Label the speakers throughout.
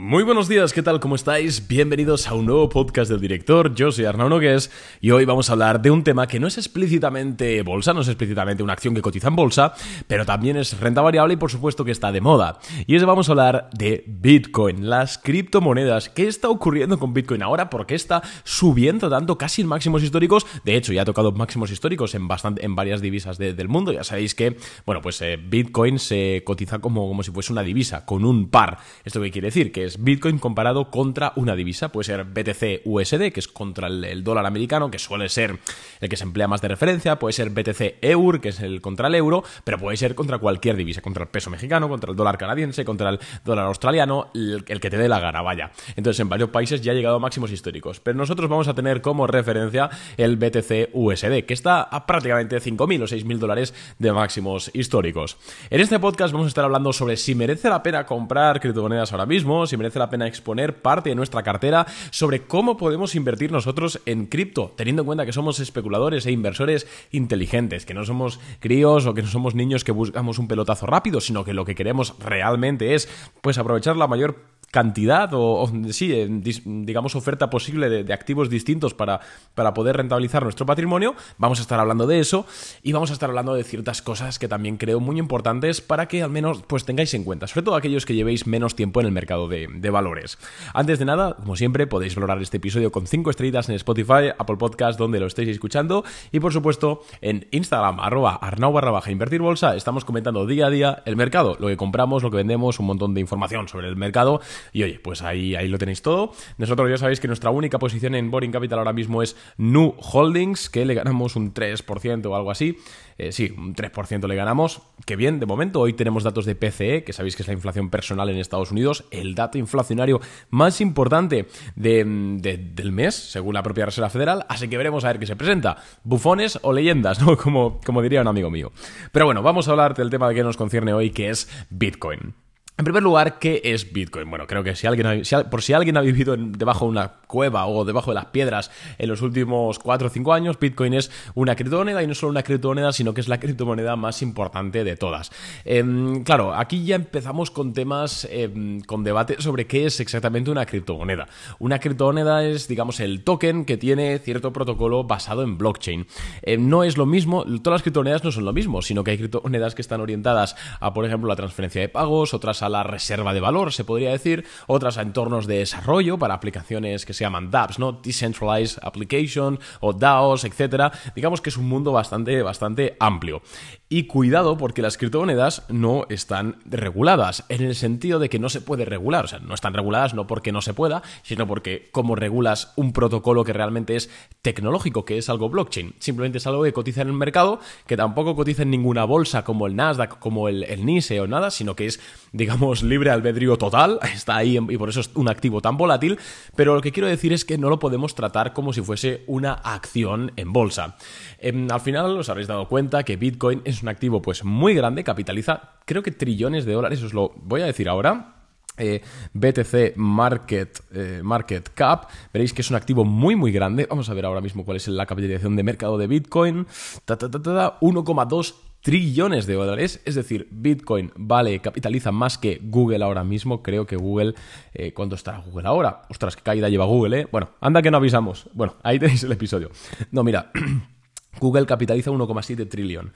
Speaker 1: Muy buenos días, ¿qué tal? ¿Cómo estáis? Bienvenidos a un nuevo podcast del director. Yo soy Arnaud Nogués y hoy vamos a hablar de un tema que no es explícitamente bolsa, no es explícitamente una acción que cotiza en bolsa, pero también es renta variable y por supuesto que está de moda. Y es vamos a hablar de Bitcoin, las criptomonedas. ¿Qué está ocurriendo con Bitcoin ahora? ¿Por qué está subiendo tanto casi en máximos históricos? De hecho, ya ha tocado máximos históricos en, bastante, en varias divisas del mundo. Ya sabéis que, bueno, pues eh, Bitcoin se cotiza como, como si fuese una divisa, con un par. ¿Esto qué quiere decir? Que Bitcoin comparado contra una divisa. Puede ser BTC USD, que es contra el, dólar americano, que suele ser el que se emplea más de referencia. Puede ser BTC EUR, que es el contra el euro, pero puede ser contra cualquier divisa, contra el peso mexicano, contra el dólar canadiense, contra el dólar australiano, el, que te dé la gana, vaya. Entonces, en varios países ya ha llegado a máximos históricos. Pero nosotros vamos a tener como referencia el BTC USD, que está a prácticamente 5.000 o 6.000 dólares de máximos históricos. En este podcast vamos a estar hablando sobre si merece la pena comprar criptomonedas ahora mismo, si merece la pena exponer parte de nuestra cartera sobre cómo podemos invertir nosotros en cripto, teniendo en cuenta que somos especuladores e inversores inteligentes, que no somos críos o que no somos niños que buscamos un pelotazo rápido, sino que lo que queremos realmente es pues aprovechar la mayor cantidad o, sí, digamos oferta posible de, activos distintos para, para, poder rentabilizar nuestro patrimonio. Vamos a estar hablando de eso y vamos a estar hablando de ciertas cosas que también creo muy importantes para que al menos pues tengáis en cuenta, sobre todo aquellos que llevéis menos tiempo en el mercado de, valores. Antes de nada, como siempre, podéis valorar este episodio con 5 estrellitas en Spotify, Apple Podcast, donde lo estéis escuchando y por supuesto en Instagram, arroba arnau barra baja invertir bolsa, estamos comentando día a día el mercado, lo que compramos, lo que vendemos, un montón de información sobre el mercado y oye, pues ahí, ahí lo tenéis todo. Nosotros ya sabéis que nuestra única posición en Boring Capital ahora mismo es Nu Holdings, que le ganamos un 3% o algo así. Eh, sí, un 3% le ganamos. Que bien, de momento. Hoy tenemos datos de PCE, que sabéis que es la inflación personal en Estados Unidos, el dato inflacionario más importante del mes, según la propia Reserva Federal. Así que veremos a ver qué se presenta. Bufones o leyendas, ¿no? Como, como diría un amigo mío. Pero bueno, vamos a hablar del tema que nos concierne hoy, que es Bitcoin. En primer lugar, ¿qué es Bitcoin? Bueno, creo que si alguien por si alguien ha vivido debajo de una cueva o debajo de las piedras en los últimos 4 o 5 años, Bitcoin es una criptomoneda y no solo una criptomoneda, sino que es la criptomoneda más importante de todas. Em, claro, aquí ya empezamos con temas, em, con debate sobre qué es exactamente una criptomoneda. Una criptomoneda es, digamos, el token que tiene cierto protocolo basado en blockchain. Em, no es lo mismo, todas las criptomonedas no son lo mismo, sino que hay criptomonedas que están orientadas a, por ejemplo, la transferencia de pagos, otras a la reserva de valor, se podría decir, otras a entornos de desarrollo para aplicaciones que se llaman dApps, ¿no? Decentralized Application o DAOs, etcétera. Digamos que es un mundo bastante, bastante amplio. Y cuidado porque las criptomonedas no están reguladas, en el sentido de que no se puede regular, o sea, no están reguladas no porque no se pueda, sino porque como regulas un protocolo que realmente es tecnológico, que es algo blockchain, simplemente es algo que cotiza en el mercado, que tampoco cotiza en ninguna bolsa como el Nasdaq, como el, el NISE o nada, sino que es, digamos, libre albedrío total, está ahí y por eso es un activo tan volátil, pero lo que quiero decir es que no lo podemos tratar como si fuese una acción en bolsa. Em, al final os habréis dado cuenta que Bitcoin es un activo pues muy grande, capitaliza creo que trillones de dólares, os lo voy a decir ahora. Eh, BTC Market, eh, Market Cap. Veréis que es un activo muy, muy grande. Vamos a ver ahora mismo cuál es la capitalización de mercado de Bitcoin. 1,2 trillones de dólares. Es decir, Bitcoin vale, capitaliza más que Google ahora mismo. Creo que Google. Eh, ¿Cuánto estará Google ahora? Ostras, qué caída lleva Google, ¿eh? Bueno, anda que no avisamos. Bueno, ahí tenéis el episodio. No, mira. Google capitaliza 1,7 trillón.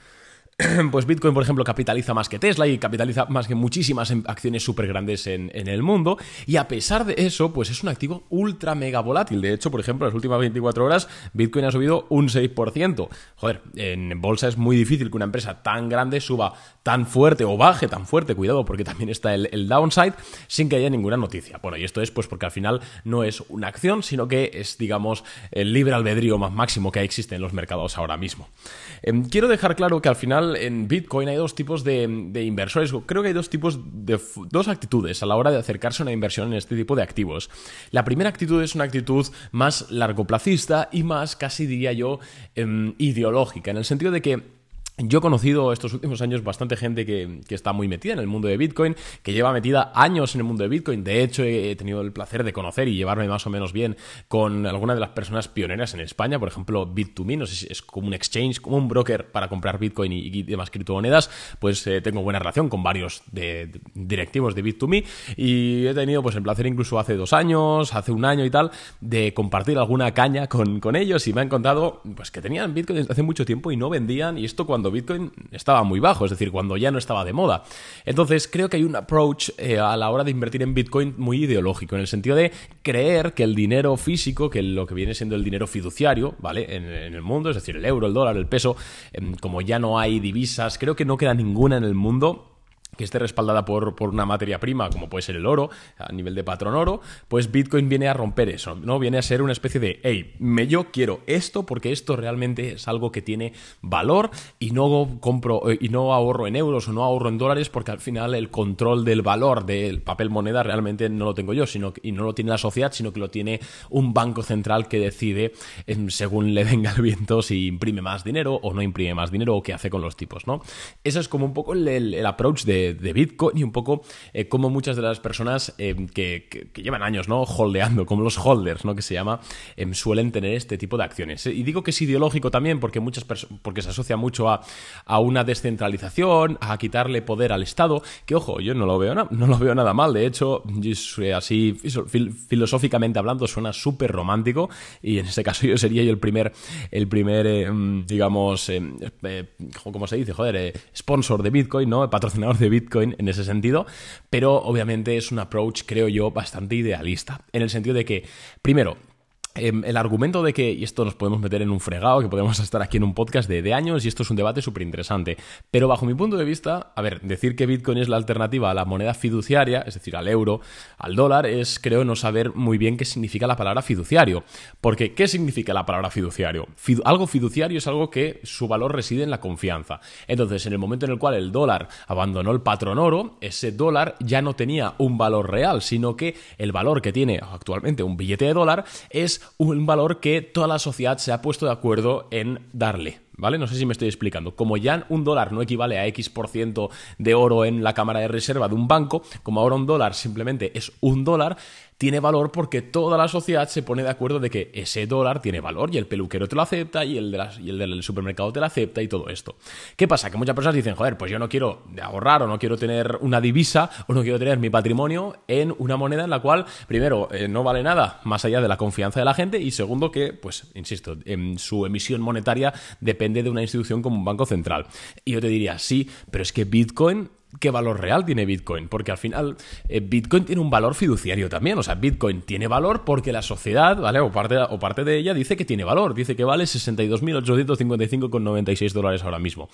Speaker 1: pues Bitcoin, por ejemplo, capitaliza más que Tesla y capitaliza más que muchísimas em, acciones súper grandes en, el mundo. Y a pesar de eso, pues es un activo ultra mega volátil. De hecho, por ejemplo, en las últimas 24 horas, Bitcoin ha subido un 6%. Joder, en bolsa es muy difícil que una empresa tan grande suba tan fuerte o baje tan fuerte, cuidado, porque también está el, el downside, sin que haya ninguna noticia. Bueno, y esto es pues porque al final no es una acción, sino que es, digamos, el libre albedrío más máximo que existe en los mercados ahora mismo. Em, quiero dejar claro que al final en Bitcoin hay dos tipos de, inversores. Creo que hay dos tipos de dos actitudes a la hora de acercarse a una inversión en este tipo de activos. La primera actitud es una actitud más largoplacista y más, casi diría yo, em, ideológica, en el sentido de que yo he conocido estos últimos años bastante gente que, está muy metida en el mundo de Bitcoin, que lleva metida años en el mundo de Bitcoin. De hecho, he tenido el placer de conocer y llevarme más o menos bien con alguna de las personas pioneras en España, por ejemplo, Bit2Me, no sé si es como un exchange, como un broker para comprar Bitcoin y, demás criptomonedas, pues eh, tengo buena relación con varios de, directivos de Bit2Me y he tenido pues el placer incluso hace dos años, hace un año y tal, de compartir alguna caña con, con ellos y me han contado pues que tenían Bitcoin desde hace mucho tiempo y no vendían y esto cuando Bitcoin estaba muy bajo, es decir, cuando ya no estaba de moda. Entonces, creo que hay un approach eh, a la hora de invertir en Bitcoin muy ideológico, en el sentido de creer que el dinero físico, que lo que viene siendo el dinero fiduciario, ¿vale? En, el mundo, es decir, el euro, el dólar, el peso, em, como ya no hay divisas, creo que no queda ninguna en el mundo que esté respaldada por, por, una materia prima, como puede ser el oro, a nivel de patrón oro, pues Bitcoin viene a romper eso, ¿no? Viene a ser una especie de, hey, me, yo quiero esto porque esto realmente es algo que tiene valor y no compro eh, y no ahorro en euros o no ahorro en dólares porque al final el control del valor del papel moneda realmente no lo tengo yo, sino y no lo tiene la sociedad, sino que lo tiene un banco central que decide em, según le venga el viento si imprime más dinero o no imprime más dinero o qué hace con los tipos, ¿no? Ese es como un poco el approach de de, Bitcoin y un poco eh, como muchas de las personas eh, que, llevan años, ¿no? Holdeando, como los holders, ¿no? Que se llama, em, suelen tener este tipo de acciones. Y digo que es ideológico también porque muchas porque se asocia mucho a, una descentralización, a quitarle poder al Estado, que ojo, yo no lo veo, no, lo veo nada mal. De hecho, así filosóficamente hablando, suena súper romántico y en este caso yo sería yo el primer, el primer em, digamos, em, eh, ¿cómo se dice? Joder, sponsor de Bitcoin, ¿no? Patrocinador de Bitcoin en ese sentido, pero obviamente es un approach, creo yo, bastante idealista, en el sentido de que, primero, el argumento de que, y esto nos podemos meter en un fregado, que podemos estar aquí en un podcast de, años, y esto es un debate súper interesante. Pero bajo mi punto de vista, a ver, decir que Bitcoin es la alternativa a la moneda fiduciaria, es decir, al euro, al dólar, es creo no saber muy bien qué significa la palabra fiduciario. Porque, ¿qué significa la palabra fiduciario? algo fiduciario es algo que su valor reside en la confianza. Entonces, en el momento en el cual el dólar abandonó el patrón oro, ese dólar ya no tenía un valor real, sino que el valor que tiene actualmente un billete de dólar es un valor que toda la sociedad se ha puesto de acuerdo en darle. ¿Vale? No sé si me estoy explicando. Como ya un dólar no equivale a X% por ciento de oro en la cámara de reserva de un banco, como ahora un dólar simplemente es un dólar, tiene valor porque toda la sociedad se pone de acuerdo de que ese dólar tiene valor y el peluquero te lo acepta y el, del supermercado te lo acepta y todo esto. ¿Qué pasa? Que muchas personas dicen, joder, pues yo no quiero ahorrar o no quiero tener una divisa o no quiero tener mi patrimonio en una moneda en la cual, primero, eh, no vale nada más allá de la confianza de la gente y segundo que, pues, insisto, en su emisión monetaria depende de una institución como un banco central. Y yo te diría, sí, pero es que Bitcoin qué valor real tiene Bitcoin, porque al final eh, Bitcoin tiene un valor fiduciario también, o sea, Bitcoin tiene valor porque la sociedad, ¿vale? O parte, o parte de ella dice que tiene valor, dice que vale 62.855,96 dólares ahora mismo.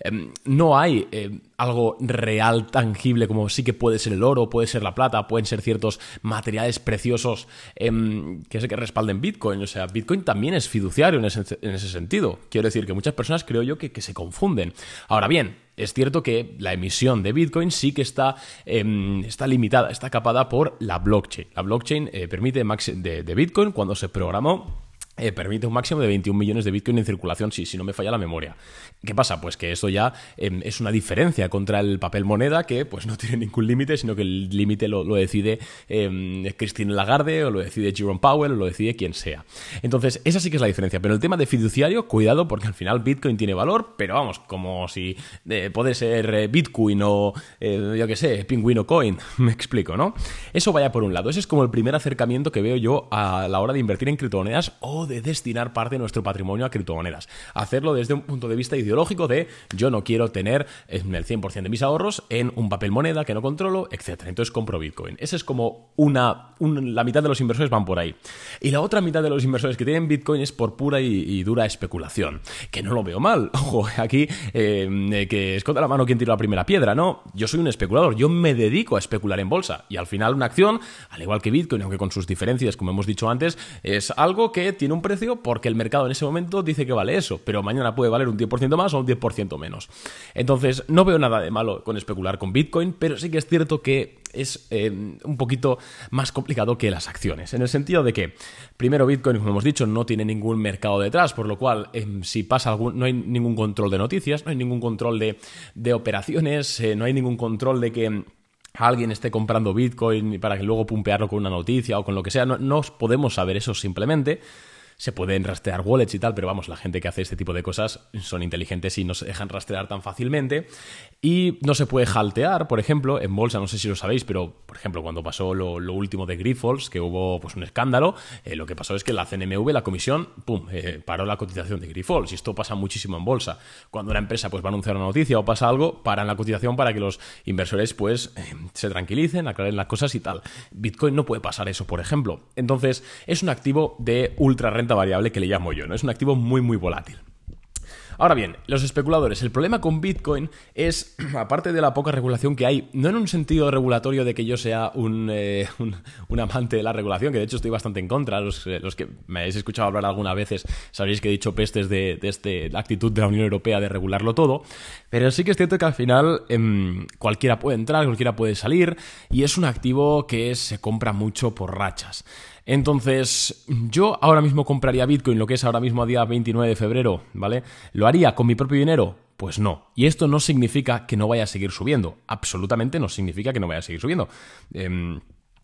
Speaker 1: Em, no hay em, algo real, tangible, como sí que puede ser el oro, puede ser la plata, pueden ser ciertos materiales preciosos em, que sé que respalden Bitcoin. O sea, Bitcoin también es fiduciario en ese, sentido. Quiero decir que muchas personas creo yo que, que se confunden. Ahora bien, es cierto que la emisión de Bitcoin sí que está, está limitada, está capada por la blockchain. La blockchain eh, permite de, de Bitcoin cuando se programó eh, permite un máximo de 21 millones de Bitcoin en circulación, si, si no me falla la memoria. ¿Qué pasa? Pues que esto ya em, es una diferencia contra el papel moneda que pues no tiene ningún límite, sino que el límite lo, decide eh, Christine Lagarde o lo decide Jerome Powell o lo decide quien sea. Entonces, esa sí que es la diferencia. Pero el tema de fiduciario, cuidado porque al final Bitcoin tiene valor, pero vamos, como si eh, puede ser eh, Bitcoin o yo qué sé, Pingüino Coin, me explico, ¿no? Eso vaya por un lado. Ese es como el primer acercamiento que veo yo a la hora de invertir en criptomonedas o de destinar parte de nuestro patrimonio a criptomonedas. Hacerlo desde un punto de vista ideológico de yo no quiero tener el 100% de mis ahorros en un papel moneda que no controlo, etc. Entonces compro Bitcoin. Esa es como una, la mitad de los inversores van por ahí. Y la otra mitad de los inversores que tienen Bitcoin es por pura y, dura especulación. Que no lo veo mal. Ojo, aquí eh, que esconda la mano quien tira la primera piedra, ¿no? Yo soy un especulador, yo me dedico a especular en bolsa. Y al final una acción, al igual que Bitcoin, aunque con sus diferencias, como hemos dicho antes, es algo que tiene un precio porque el mercado en ese momento dice que vale eso, pero mañana puede valer un 10% más o un 10% menos. Entonces, no veo nada de malo con especular con Bitcoin, pero sí que es cierto que es eh, un poquito más complicado que las acciones, en el sentido de que, primero, Bitcoin, como hemos dicho, no tiene ningún mercado detrás, por lo cual, em, si pasa algún, no hay ningún control de noticias, no hay ningún control de, operaciones, eh, no hay ningún control de que alguien esté comprando Bitcoin para que luego pumpearlo con una noticia o con lo que sea. No, no podemos saber eso simplemente se pueden rastrear wallets y tal, pero vamos, la gente que hace este tipo de cosas son inteligentes y no se dejan rastrear tan fácilmente. Y no se puede haltear, por ejemplo, en bolsa, no sé si lo sabéis, pero por ejemplo, cuando pasó lo, último de Grifols, que hubo pues un escándalo, eh, lo que pasó es que la CNMV, la comisión, pum, eh, paró la cotización de Grifols. Y esto pasa muchísimo en bolsa. Cuando una empresa pues va a anunciar una noticia o pasa algo, paran la cotización para que los inversores pues eh, se tranquilicen, aclaren las cosas y tal. Bitcoin no puede pasar eso, por ejemplo. Entonces, es un activo de ultra renta variable que le llamo yo, ¿no? Es un activo muy, muy volátil. Ahora bien, los especuladores, el problema con Bitcoin es, aparte de la poca regulación que hay, no en un sentido regulatorio de que yo sea un, eh, amante de la regulación, que de hecho estoy bastante en contra, los, eh, que me habéis escuchado hablar algunas veces sabréis que he dicho pestes de, este, la actitud de la Unión Europea de regularlo todo, pero sí que es cierto que al final em, cualquiera puede entrar, cualquiera puede salir, y es un activo que se compra mucho por rachas. Entonces, yo ahora mismo compraría Bitcoin, lo que es ahora mismo a día 29 de febrero, ¿vale? ¿Lo haría con mi propio dinero? Pues no. Y esto no significa que no vaya a seguir subiendo. Absolutamente no significa que no vaya a seguir subiendo. Em,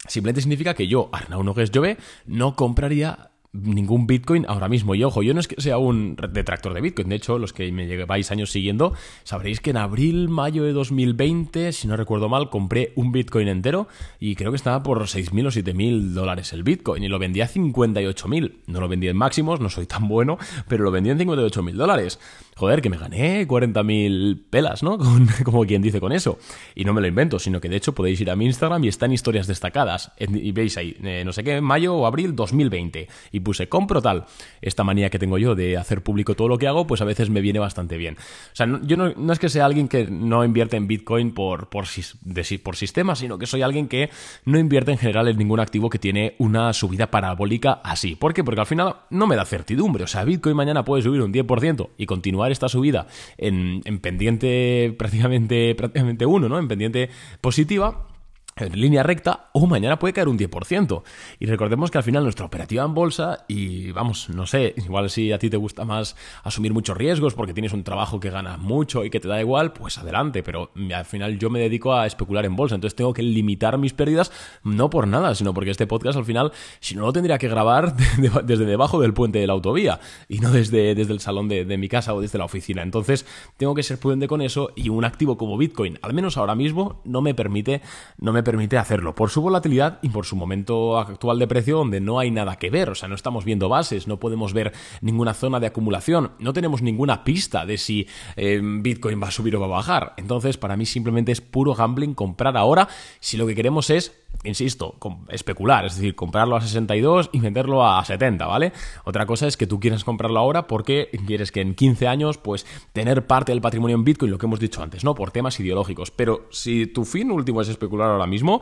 Speaker 1: simplemente significa que yo, Arnau Nogues Jove, no compraría ningún Bitcoin ahora mismo. Y ojo, yo no es que sea un detractor de Bitcoin. De hecho, los que me lleváis años siguiendo, sabréis que en abril, mayo de 2020, si no recuerdo mal, compré un Bitcoin entero y creo que estaba por 6.000 o 7.000 dólares el Bitcoin y lo vendí a 58.000. No lo vendí en máximos, no soy tan bueno, pero lo vendí en 58.000 dólares. Joder, que me gané 40.000 pelas, ¿no? como quien dice con eso. Y no me lo invento, sino que de hecho podéis ir a mi Instagram y están historias destacadas. Y veis ahí, eh, no sé qué, mayo o abril 2020. Y puse compro tal. Esta manía que tengo yo de hacer público todo lo que hago, pues a veces me viene bastante bien. O sea, yo no, es que sea alguien que no invierte en Bitcoin por, por, por sistema, sino que soy alguien que no invierte en general en ningún activo que tiene una subida parabólica así. ¿Por qué? Porque al final no me da certidumbre. O sea, Bitcoin mañana puede subir un 10% y continuar esta subida en, en pendiente prácticamente, prácticamente uno, ¿no? En pendiente positiva en línea recta o mañana puede caer un 10%. Y recordemos que al final nuestra operativa en bolsa, y vamos, no sé, igual si a ti te gusta más asumir muchos riesgos porque tienes un trabajo que ganas mucho y que te da igual, pues adelante, pero al final yo me dedico a especular en bolsa, entonces tengo que limitar mis pérdidas no por nada, sino porque este podcast al final, si no lo tendría que grabar desde debajo del puente de la autovía y no desde, desde el salón de, de mi casa o desde la oficina. Entonces tengo que ser prudente con eso y un activo como Bitcoin, al menos ahora mismo, no me permite, no me permite permite hacerlo por su volatilidad y por su momento actual de precio donde no hay nada que ver, o sea, no estamos viendo bases, no podemos ver ninguna zona de acumulación, no tenemos ninguna pista de si eh, Bitcoin va a subir o va a bajar. Entonces, para mí simplemente es puro gambling comprar ahora si lo que queremos es insisto, especular, es decir, comprarlo a 62 y venderlo a 70, ¿vale? Otra cosa es que tú quieres comprarlo ahora porque quieres que en 15 años, pues, tener parte del patrimonio en Bitcoin, lo que hemos dicho antes, ¿no? Por temas ideológicos. Pero si tu fin último es especular ahora mismo,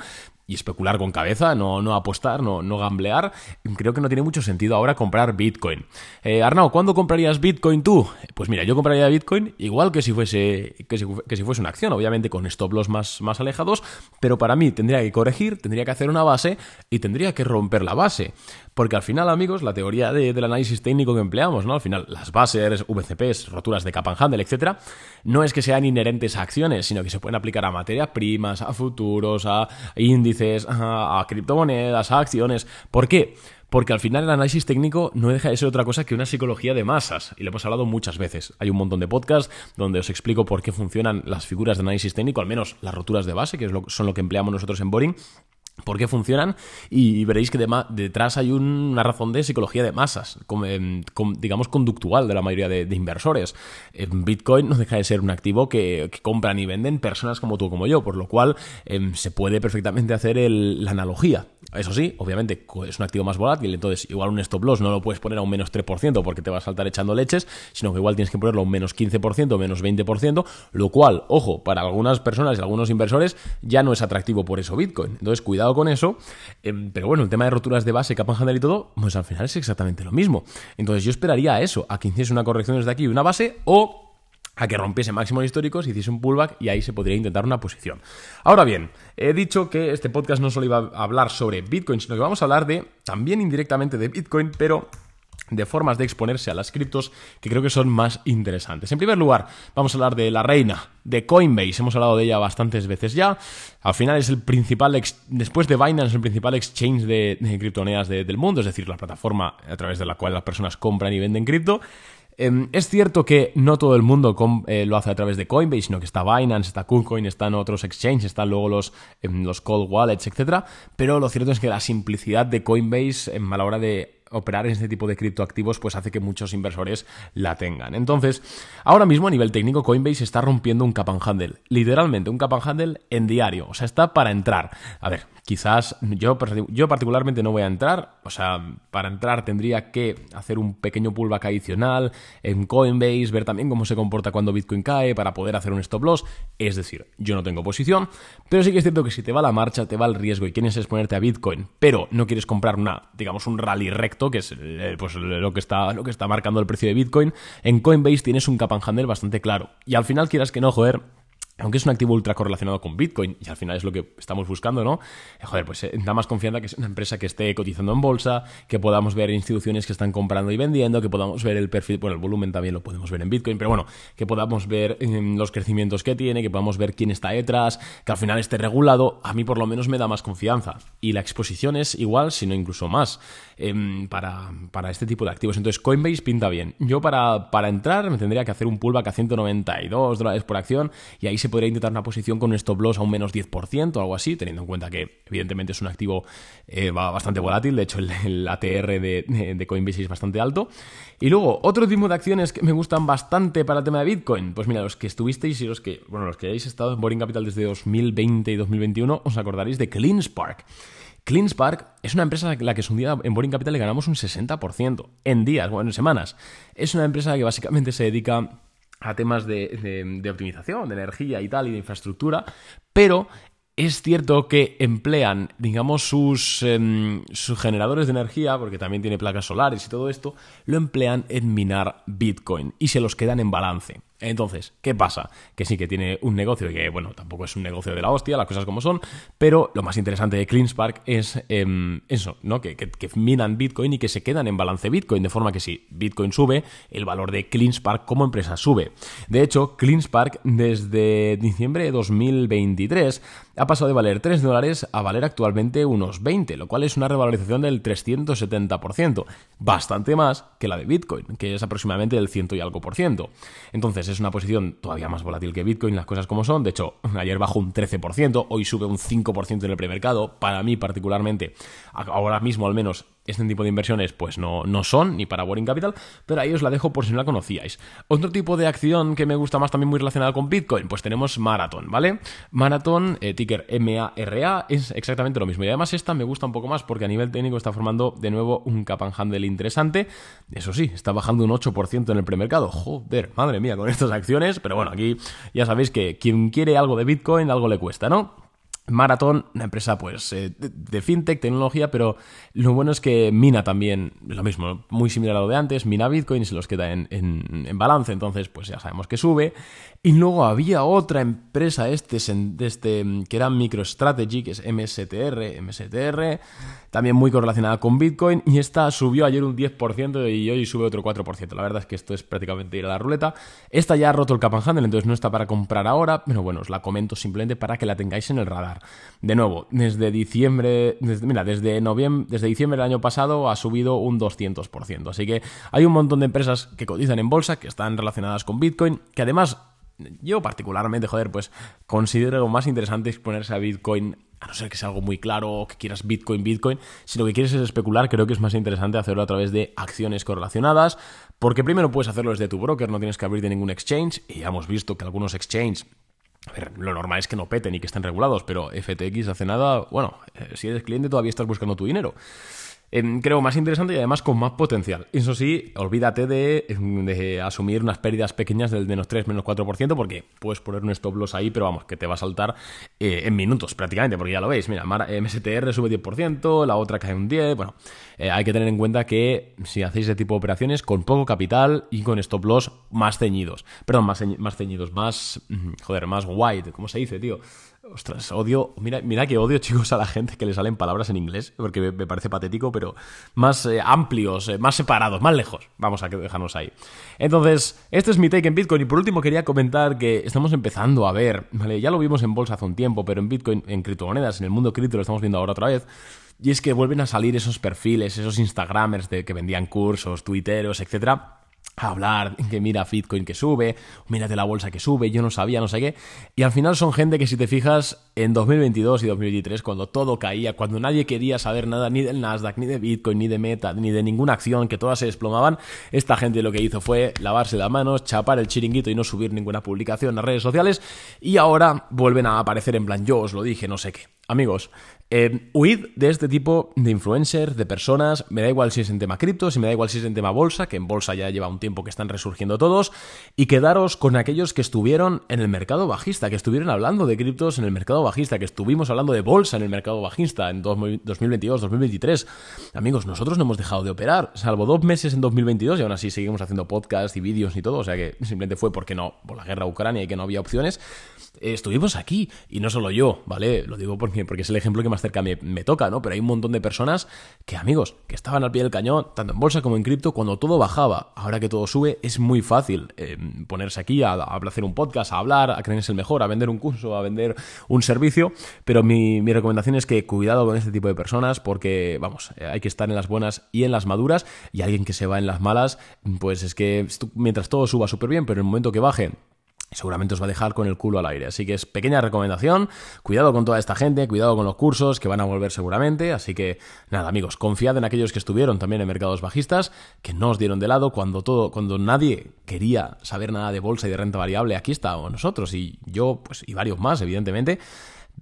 Speaker 1: y especular con cabeza, no, no apostar, no, no gamblear, creo que no tiene mucho sentido ahora comprar Bitcoin. Eh, Arnau, ¿cuándo comprarías Bitcoin tú? Pues mira, yo compraría Bitcoin igual que si fuese, que si, fuese una acción, obviamente con stop loss más, más alejados, pero para mí tendría que corregir, tendría que hacer una base y tendría que romper la base. Porque al final, amigos, la teoría del análisis técnico que empleamos, ¿no? Al final, las bases, VCPs, roturas de cap and handle, etcétera, no es que sean inherentes a acciones, sino que se pueden aplicar a materias primas, a futuros, a índices, a criptomonedas, a acciones. ¿Por qué? Porque al final el análisis técnico no deja de ser otra cosa que una psicología de masas, y lo hemos hablado muchas veces. Hay un montón de podcasts donde os explico por qué funcionan las figuras de análisis técnico, al menos las roturas de base, que son lo que empleamos nosotros en Boring, por qué funcionan y veréis que detrás hay una razón de psicología de masas, em, digamos conductual de la mayoría de, inversores. Bitcoin no deja de ser un activo que, compran y venden personas como tú como yo, por lo cual em, se puede perfectamente hacer la analogía. Eso sí, obviamente es un activo más volátil, entonces igual un stop loss no lo puedes poner a un menos 3% porque te va a saltar echando leches, sino que igual tienes que ponerlo a un menos 15% o menos 20%, lo cual, ojo, para algunas personas y algunos inversores ya no es atractivo por eso Bitcoin. Entonces, cuidado con eso. Em, pero bueno, el tema de roturas de base, cap and y todo, pues al final es exactamente lo mismo. Entonces, yo esperaría a eso, a que hiciese una corrección desde aquí, una base, o a que rompiese máximos históricos, hiciese un pullback y ahí se podría intentar una posición. Ahora bien, he dicho que este podcast no solo iba a hablar sobre Bitcoin, sino que vamos a hablar de, también indirectamente de Bitcoin, pero de formas de exponerse a las criptos que creo que son más interesantes. En primer lugar, vamos a hablar de la reina de Coinbase. Hemos hablado de ella bastantes veces ya. Al final es el principal, después de Binance, el principal exchange de, criptomonedas del mundo, es decir, la plataforma a través de la cual las personas compran y venden cripto. Em, es cierto que no todo el mundo eh, lo hace a través de Coinbase, sino que está Binance, está KuCoin, están otros exchanges, están luego los, em, los cold wallets, etc. Pero lo cierto es que la simplicidad de Coinbase em, a la hora de operar en este tipo de criptoactivos pues hace que muchos inversores la tengan. Entonces, ahora mismo a nivel técnico Coinbase está rompiendo un cap and handle, literalmente un cap and handle en diario, o sea, está para entrar. A ver, quizás yo, yo particularmente no voy a entrar, o sea, para entrar tendría que hacer un pequeño pullback adicional en Coinbase, ver también cómo se comporta cuando Bitcoin cae para poder hacer un stop loss, es decir, yo no tengo posición, pero sí que es cierto que si te va la marcha, te va el riesgo y quieres exponerte a Bitcoin, pero no quieres comprar una, digamos, un rally recto, que es eh, pues, lo, que está, lo que está marcando el precio de Bitcoin, en Coinbase tienes un cap and bastante claro. Y al final quieras que no, joder, aunque es un activo ultra correlacionado con Bitcoin, y al final es lo que estamos buscando, ¿no? Eh, joder, pues eh, da más confianza que es una empresa que esté cotizando en bolsa, que podamos ver instituciones que están comprando y vendiendo, que podamos ver el perfil, bueno, el volumen también lo podemos ver en Bitcoin, pero bueno, que podamos ver em, los crecimientos que tiene, que podamos ver quién está detrás, que al final esté regulado, a mí por lo menos me da más confianza. Y la exposición es igual, si no incluso más, em, para, para, este tipo de activos. Entonces, Coinbase pinta bien. Yo para, para entrar me tendría que hacer un pullback a 192 dólares por acción y ahí se podría intentar una posición con un stop loss a un menos 10% o algo así, teniendo en cuenta que evidentemente es un activo eh, bastante volátil, de hecho el, ATR de, Coinbase es bastante alto. Y luego, otro tipo de acciones que me gustan bastante para el tema de Bitcoin, pues mira, los que estuvisteis y los que, bueno, los que hayáis estado en Boring Capital desde 2020 y 2021, os acordaréis de CleanSpark. CleanSpark es una empresa a la que un día en Boring Capital le ganamos un 60% en días, bueno, en semanas. Es una empresa que básicamente se dedica a temas de, optimización, de energía y tal, y de infraestructura, pero es cierto que emplean, digamos, sus, em, sus, generadores de energía, porque también tiene placas solares y todo esto, lo emplean en minar Bitcoin y se los quedan en balance. Entonces, ¿qué pasa? Que sí que tiene un negocio y que, bueno, tampoco es un negocio de la hostia, las cosas como son, pero lo más interesante de CleanSpark es em, eso, ¿no? Que, minan Bitcoin y que se quedan en balance Bitcoin, de forma que si Bitcoin sube, el valor de CleanSpark como empresa sube. De hecho, CleanSpark desde diciembre de 2023 ha pasado de valer 3 dólares a valer actualmente unos 20, lo cual es una revalorización del 370%, bastante más que la de Bitcoin, que es aproximadamente del ciento y algo por ciento. Entonces, es una posición todavía más volátil que Bitcoin, las cosas como son. De hecho, ayer bajó un 13%, hoy sube un 5% en el premercado. Para mí, particularmente, ahora mismo al menos, este tipo de inversiones pues no, no son ni para Boring Capital, pero ahí os la dejo por si no la conocíais. Otro tipo de acción que me gusta más también muy relacionada con Bitcoin, pues tenemos Marathon, ¿vale? Marathon, eh, ticker MARA, es exactamente lo mismo. Y además esta me gusta un poco más porque a nivel técnico está formando de nuevo un cap and handle interesante. Eso sí, está bajando un 8% en el premercado. Joder, madre mía, con estas acciones. Pero bueno, aquí ya sabéis que quien quiere algo de Bitcoin, algo le cuesta, ¿no? Marathon, una empresa pues eh, de fintech, tecnología, pero lo bueno es que mina también, lo mismo, muy similar a lo de antes, mina Bitcoin y se los queda en, balance, entonces pues ya sabemos que sube. Y luego había otra empresa este, este que era MicroStrategy, que es MSTR, MSTR, también muy correlacionada con Bitcoin, y esta subió ayer un 10% y hoy sube otro 4%. La verdad es que esto es prácticamente ir a la ruleta. Esta ya ha roto el cap and handle, entonces no está para comprar ahora, pero bueno, os la comento simplemente para que la tengáis en el radar. De nuevo, desde diciembre, desde, mira, desde noviembre, desde diciembre del año pasado ha subido un 200%. Así que hay un montón de empresas que cotizan en bolsa, que están relacionadas con Bitcoin, que además yo particularmente, joder, pues considero más interesante exponerse a Bitcoin, a no ser que sea algo muy claro o que quieras Bitcoin, Bitcoin. Si lo que quieres es especular, creo que es más interesante hacerlo a través de acciones correlacionadas, porque primero puedes hacerlo desde tu broker, no tienes que abrirte ningún exchange, y ya hemos visto que algunos exchanges Lo normal es que no peten y que estén regulados, pero FTX hace nada, bueno, eh, si eres cliente todavía estás buscando tu dinero creo más interesante y además con más potencial. Eso sí, olvídate de, asumir unas pérdidas pequeñas del menos 3, menos 4%, porque puedes poner un stop loss ahí, pero vamos, que te va a saltar eh, en minutos prácticamente, porque ya lo veis, mira, MSTR sube 10%, la otra cae un 10%, bueno, eh, hay que tener en cuenta que si hacéis ese tipo de operaciones con poco capital y con stop loss más ceñidos, perdón, más, más ceñidos, más, mm, joder, más wide, ¿cómo se dice, tío? Ostras, odio. Mira, mira que odio, chicos, a la gente que le salen palabras en inglés, porque me, parece patético, pero más eh, amplios, eh, más separados, más lejos. Vamos a dejarnos ahí. Entonces, este es mi take en Bitcoin. Y por último, quería comentar que estamos empezando a ver, ¿vale? Ya lo vimos en bolsa hace un tiempo, pero en Bitcoin, en criptomonedas, en el mundo cripto, lo estamos viendo ahora otra vez. Y es que vuelven a salir esos perfiles, esos Instagramers de que vendían cursos, tuiteros, etcétera hablar que mira Bitcoin que sube, mírate la bolsa que sube, yo no sabía, no sé qué. Y al final son gente que si te fijas en 2022 y 2023, cuando todo caía, cuando nadie quería saber nada ni del Nasdaq, ni de Bitcoin, ni de Meta, ni de ninguna acción, que todas se desplomaban, esta gente lo que hizo fue lavarse las manos, chapar el chiringuito y no subir ninguna publicación en las redes sociales. Y ahora vuelven a aparecer en plan, yo os lo dije, no sé qué. Amigos, eh, huid de este tipo de influencers, de personas, me da igual si es en tema cripto, si me da igual si es en tema bolsa, que en bolsa ya lleva un tiempo que están resurgiendo todos, y quedaros con aquellos que estuvieron en el mercado bajista, que estuvieron hablando de criptos en el mercado bajista, que estuvimos hablando de bolsa en el mercado bajista en 2022, 2023. Amigos, nosotros no hemos dejado de operar, salvo dos meses en 2022 y aún así seguimos haciendo podcasts y vídeos y todo, o sea que simplemente fue porque no, por la guerra Ucrania y que no había opciones estuvimos aquí. Y no solo yo, ¿vale? Lo digo porque, porque es el ejemplo que más cerca me, toca, ¿no? Pero hay un montón de personas que, amigos, que estaban al pie del cañón, tanto en bolsa como en cripto, cuando todo bajaba. Ahora que todo sube, es muy fácil eh, ponerse aquí a, hacer un podcast, a hablar, a creerse el mejor, a vender un curso, a vender un servicio. Pero mi, mi recomendación es que cuidado con este tipo de personas porque, vamos, eh, hay que estar en las buenas y en las maduras. Y alguien que se va en las malas, pues es que mientras todo suba súper bien, pero en el momento que baje seguramente os va a dejar con el culo al aire. Así que es pequeña recomendación, cuidado con toda esta gente, cuidado con los cursos que van a volver seguramente, así que nada amigos, confiad en aquellos que estuvieron también en mercados bajistas, que no os dieron de lado cuando todo, cuando nadie quería saber nada de bolsa y de renta variable, aquí estábamos nosotros y yo, pues y varios más, evidentemente.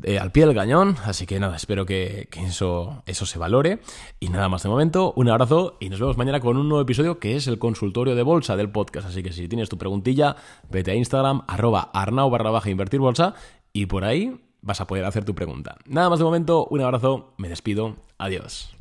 Speaker 1: Eh, al pie del cañón. Así que nada, espero que, eso, eso se valore. Y nada más de momento, un abrazo y nos vemos mañana con un nuevo episodio que es el consultorio de bolsa del podcast. Así que si tienes tu preguntilla, vete a Instagram, arroba arnau barra baja invertir bolsa y por ahí vas a poder hacer tu pregunta. Nada más de momento, un abrazo, me despido, adiós.